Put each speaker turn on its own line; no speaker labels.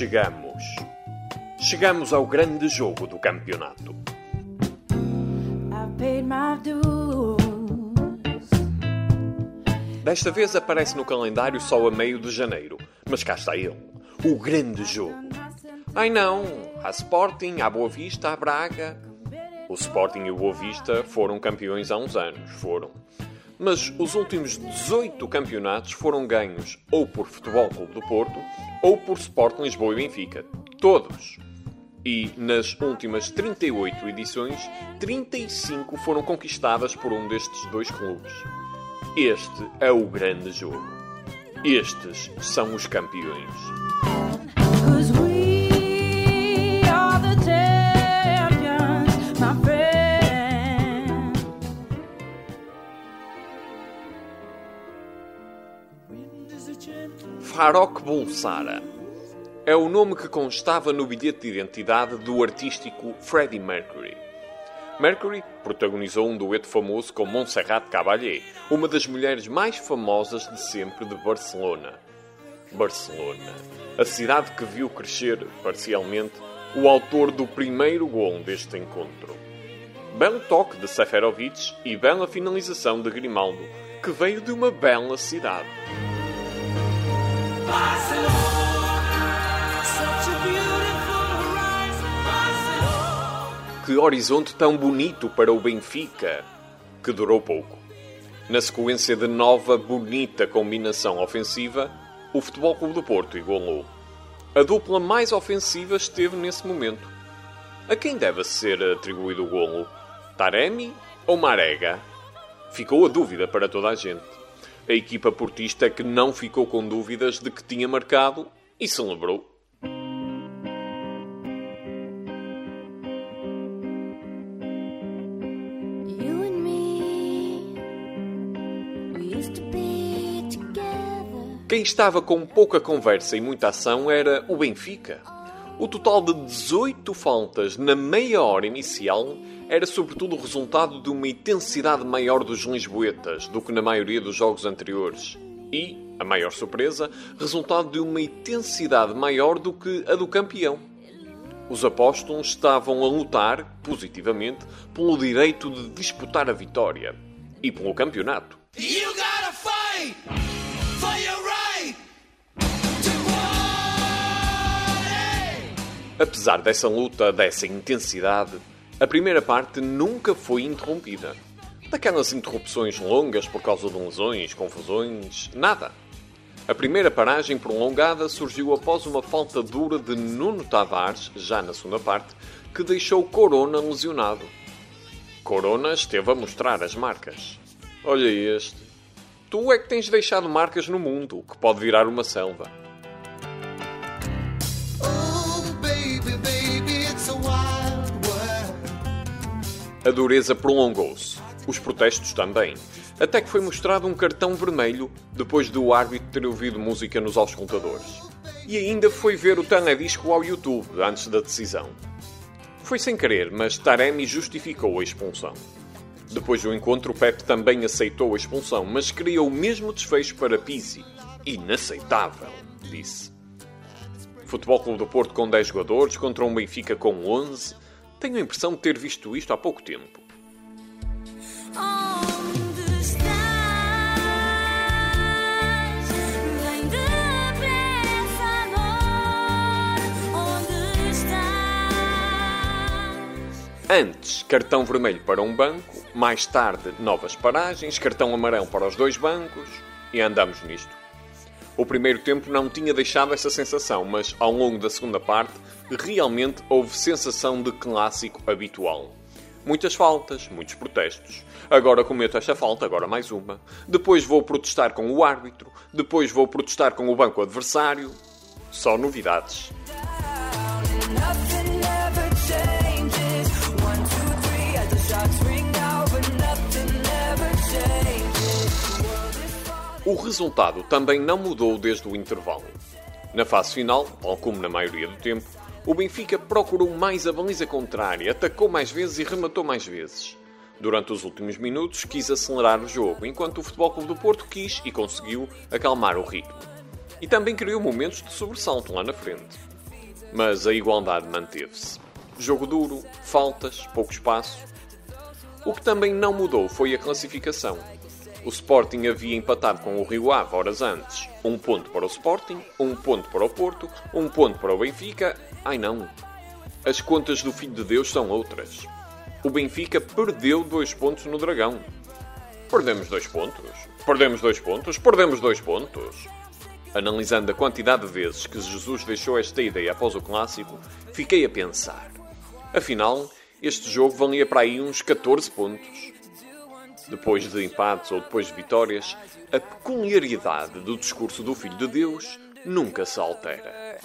Chegamos. Chegamos ao grande jogo do campeonato. Desta vez aparece no calendário só a meio de janeiro, mas cá está ele, o grande jogo. Ai não, há Sporting, há Boa Vista, há Braga. O Sporting e o Boa Vista foram campeões há uns anos, foram. Mas os últimos 18 campeonatos foram ganhos ou por Futebol Clube do Porto ou por Sporting Lisboa e Benfica. Todos. E nas últimas 38 edições, 35 foram conquistadas por um destes dois clubes. Este é o grande jogo. Estes são os campeões. Farok Bulsara é o nome que constava no bilhete de identidade do artístico Freddie Mercury. Mercury protagonizou um dueto famoso com Montserrat Caballé, uma das mulheres mais famosas de sempre de Barcelona. Barcelona, a cidade que viu crescer, parcialmente, o autor do primeiro gol deste encontro. Belo toque de Seferovic e bela finalização de Grimaldo, que veio de uma bela cidade. Que horizonte tão bonito para o Benfica, que durou pouco. Na sequência de nova bonita combinação ofensiva, o Futebol Clube do Porto igualou. A dupla mais ofensiva esteve nesse momento. A quem deve ser atribuído o golo? Taremi ou Marega? Ficou a dúvida para toda a gente. A equipa portista que não ficou com dúvidas de que tinha marcado e celebrou. Quem estava com pouca conversa e muita ação era o Benfica. O total de 18 faltas na meia hora inicial era sobretudo o resultado de uma intensidade maior dos lisboetas do que na maioria dos jogos anteriores. E, a maior surpresa, resultado de uma intensidade maior do que a do campeão. Os apóstolos estavam a lutar, positivamente, pelo direito de disputar a vitória e pelo campeonato. Apesar dessa luta, dessa intensidade, a primeira parte nunca foi interrompida. Daquelas interrupções longas por causa de lesões, confusões, nada. A primeira paragem prolongada surgiu após uma falta dura de Nuno Tavares, já na segunda parte, que deixou Corona lesionado. Corona esteve a mostrar as marcas. Olha este. Tu é que tens deixado marcas no mundo, que pode virar uma selva.
Oh. A
dureza prolongou-se. Os protestos também. Até que foi mostrado um cartão vermelho depois do árbitro ter ouvido música nos auscultadores. E ainda foi ver o teledisco ao YouTube antes da decisão. Foi sem querer, mas Taremi justificou a expulsão. Depois do encontro, Pep também aceitou a expulsão, mas queria o mesmo desfecho para Pizzi. Inaceitável, disse. Futebol Clube do Porto com 10 jogadores contra um Benfica com 11. Tenho a impressão de ter visto isto há pouco tempo.
On
Antes, cartão vermelho para um banco, mais tarde, novas paragens, cartão amarelo para os dois bancos e andamos nisto. O primeiro tempo não tinha deixado essa sensação, mas ao longo da segunda parte, realmente houve sensação de clássico habitual. Muitas faltas, muitos protestos. Agora cometo esta falta, agora mais uma. Depois vou protestar com o árbitro. Depois vou protestar com o banco adversário. Só novidades. O resultado também não mudou desde o intervalo. Na fase final, tal como na maioria do tempo, o Benfica procurou mais a baliza contrária, atacou mais vezes e rematou mais vezes. Durante os últimos minutos, quis acelerar o jogo, enquanto o Futebol Clube do Porto quis e conseguiu acalmar o ritmo. E também criou momentos de sobressalto lá na frente. Mas a igualdade manteve-se. Jogo duro, faltas, pouco espaço. O que também não mudou foi a classificação. O Sporting havia empatado com o Rio Ave horas antes. Um ponto para o Sporting, um ponto para o Porto, um ponto para o Benfica. Ai não! As contas do Filho de Deus são outras. O Benfica perdeu dois pontos no Dragão. Perdemos dois pontos? Perdemos dois pontos? Perdemos dois pontos? Analisando a quantidade de vezes que Jesus deixou esta ideia após o clássico, fiquei a pensar. Afinal, este jogo valia para aí uns 14 pontos. Depois de empates ou depois de vitórias, a peculiaridade do discurso do Filho de Deus nunca se altera.